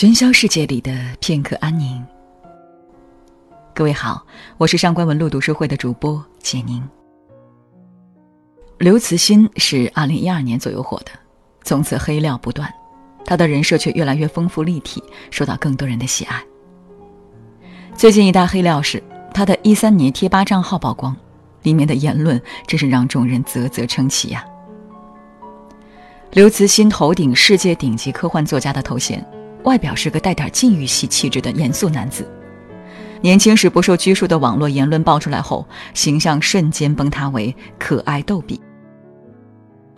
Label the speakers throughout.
Speaker 1: 喧嚣世界里的片刻安宁。各位好，我是上官文露读书会的主播简宁。刘慈欣是二零一二年左右火的，从此黑料不断，他的人设却越来越丰富立体，受到更多人的喜爱。最近一大黑料是他的一三年贴吧账号曝光，里面的言论真是让众人啧啧称奇呀。刘慈欣头顶世界顶级科幻作家的头衔。外表是个带点禁欲系气质的严肃男子，年轻时不受拘束的网络言论爆出来后，形象瞬间崩塌为可爱逗比。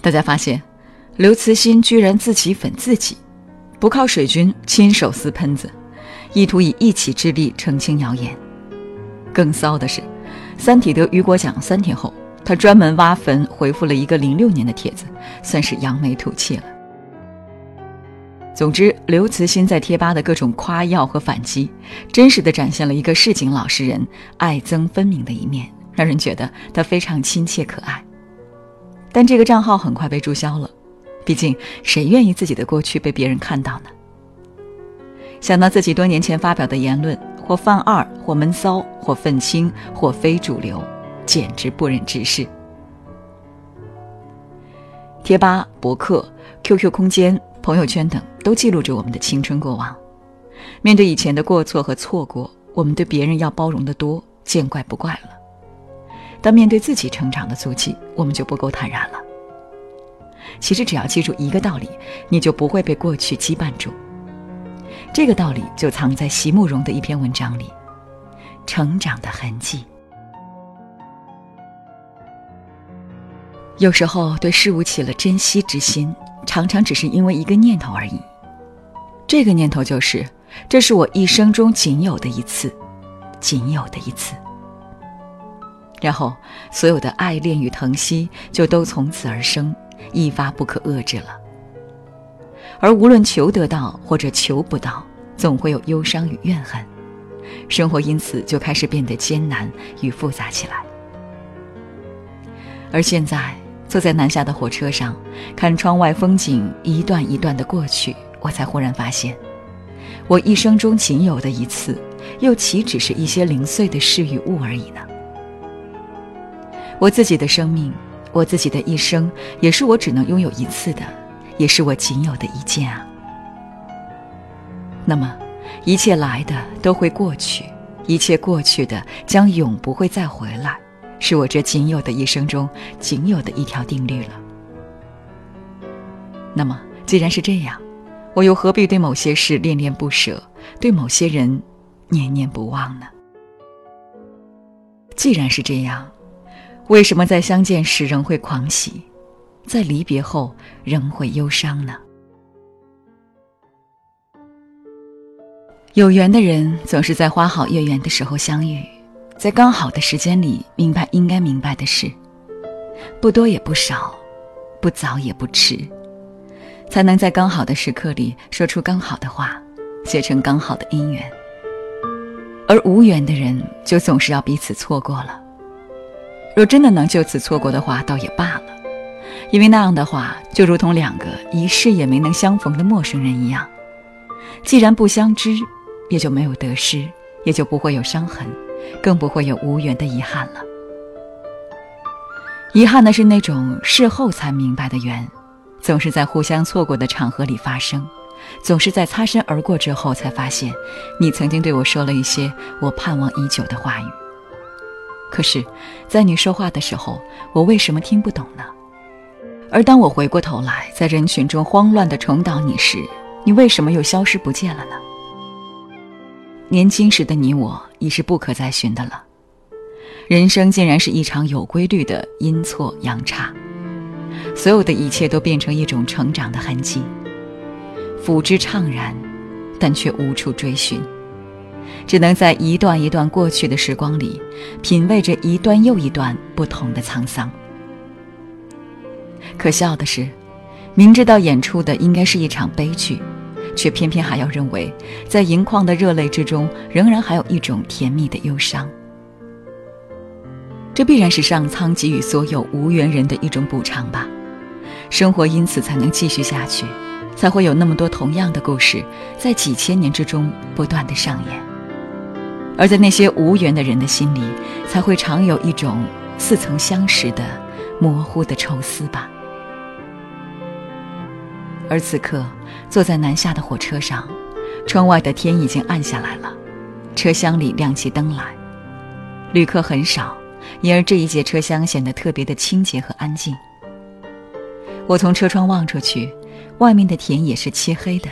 Speaker 1: 大家发现，刘慈欣居然自己粉自己，不靠水军，亲手撕喷子，意图以一己之力澄清谣言。更骚的是，《三体》得雨果奖三天后，他专门挖坟回复了一个零六年的帖子，算是扬眉吐气了。总之，刘慈欣在贴吧的各种夸耀和反击，真实的展现了一个市井老实人爱憎分明的一面，让人觉得他非常亲切可爱。但这个账号很快被注销了，毕竟谁愿意自己的过去被别人看到呢？想到自己多年前发表的言论，或犯二，或闷骚，或愤青，或非主流，简直不忍直视。贴吧、博客、QQ 空间。朋友圈等都记录着我们的青春过往。面对以前的过错和错过，我们对别人要包容的多，见怪不怪了。但面对自己成长的足迹，我们就不够坦然了。其实只要记住一个道理，你就不会被过去羁绊住。这个道理就藏在席慕容的一篇文章里，《成长的痕迹》。有时候对事物起了珍惜之心。常常只是因为一个念头而已，这个念头就是，这是我一生中仅有的一次，仅有的一次。然后，所有的爱恋与疼惜就都从此而生，一发不可遏制了。而无论求得到或者求不到，总会有忧伤与怨恨，生活因此就开始变得艰难与复杂起来。而现在。坐在南下的火车上，看窗外风景一段一段的过去，我才忽然发现，我一生中仅有的一次，又岂止是一些零碎的事与物而已呢？我自己的生命，我自己的一生，也是我只能拥有一次的，也是我仅有的一件啊。那么，一切来的都会过去，一切过去的将永不会再回来。是我这仅有的一生中仅有的一条定律了。那么，既然是这样，我又何必对某些事恋恋不舍，对某些人念念不忘呢？既然是这样，为什么在相见时仍会狂喜，在离别后仍会忧伤呢？有缘的人总是在花好月圆的时候相遇。在刚好的时间里，明白应该明白的事，不多也不少，不早也不迟，才能在刚好的时刻里说出刚好的话，结成刚好的姻缘。而无缘的人，就总是要彼此错过了。若真的能就此错过的话，倒也罢了，因为那样的话，就如同两个一世也没能相逢的陌生人一样，既然不相知，也就没有得失，也就不会有伤痕。更不会有无缘的遗憾了。遗憾的是那种事后才明白的缘，总是在互相错过的场合里发生，总是在擦身而过之后才发现，你曾经对我说了一些我盼望已久的话语。可是，在你说话的时候，我为什么听不懂呢？而当我回过头来，在人群中慌乱地重蹈你时，你为什么又消失不见了呢？年轻时的你我已是不可再寻的了，人生竟然是一场有规律的阴错阳差，所有的一切都变成一种成长的痕迹，抚之怅然，但却无处追寻，只能在一段一段过去的时光里，品味着一段又一段不同的沧桑。可笑的是，明知道演出的应该是一场悲剧。却偏偏还要认为，在盈眶的热泪之中，仍然还有一种甜蜜的忧伤。这必然是上苍给予所有无缘人的一种补偿吧。生活因此才能继续下去，才会有那么多同样的故事，在几千年之中不断的上演。而在那些无缘的人的心里，才会常有一种似曾相识的模糊的愁思吧。而此刻，坐在南下的火车上，窗外的天已经暗下来了，车厢里亮起灯来，旅客很少，因而这一节车厢显得特别的清洁和安静。我从车窗望出去，外面的田也是漆黑的，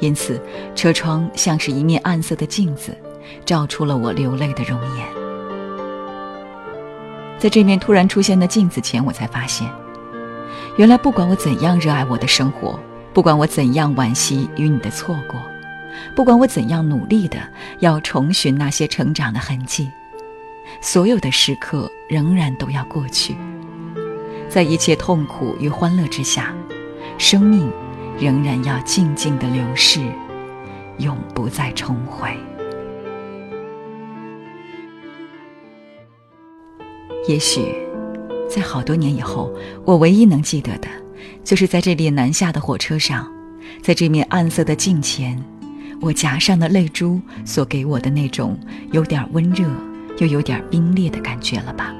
Speaker 1: 因此车窗像是一面暗色的镜子，照出了我流泪的容颜。在这面突然出现的镜子前，我才发现。原来，不管我怎样热爱我的生活，不管我怎样惋惜与你的错过，不管我怎样努力的要重寻那些成长的痕迹，所有的时刻仍然都要过去。在一切痛苦与欢乐之下，生命仍然要静静的流逝，永不再重回。也许。在好多年以后，我唯一能记得的，就是在这列南下的火车上，在这面暗色的镜前，我夹上的泪珠所给我的那种有点温热又有点冰裂的感觉了吧？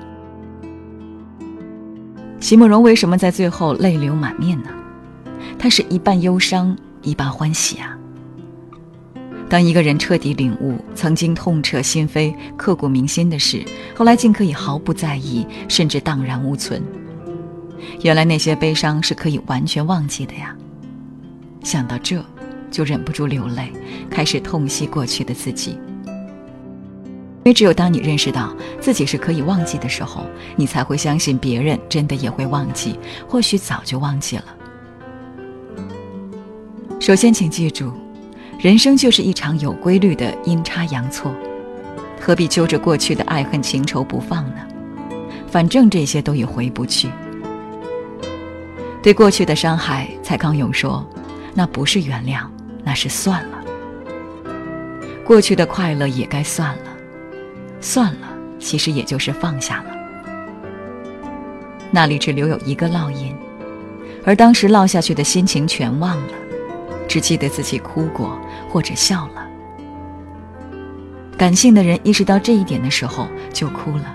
Speaker 1: 席慕容为什么在最后泪流满面呢？他是一半忧伤，一半欢喜啊。当一个人彻底领悟曾经痛彻心扉、刻骨铭心的事，后来竟可以毫不在意，甚至荡然无存。原来那些悲伤是可以完全忘记的呀！想到这，就忍不住流泪，开始痛惜过去的自己。因为只有当你认识到自己是可以忘记的时候，你才会相信别人真的也会忘记，或许早就忘记了。首先，请记住。人生就是一场有规律的阴差阳错，何必揪着过去的爱恨情仇不放呢？反正这些都已回不去。对过去的伤害，蔡康永说：“那不是原谅，那是算了。”过去的快乐也该算了，算了，其实也就是放下了。那里只留有一个烙印，而当时烙下去的心情全忘了。只记得自己哭过或者笑了。感性的人意识到这一点的时候，就哭了，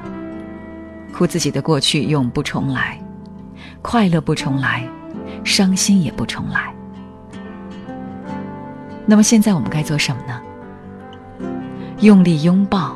Speaker 1: 哭自己的过去永不重来，快乐不重来，伤心也不重来。那么现在我们该做什么呢？用力拥抱，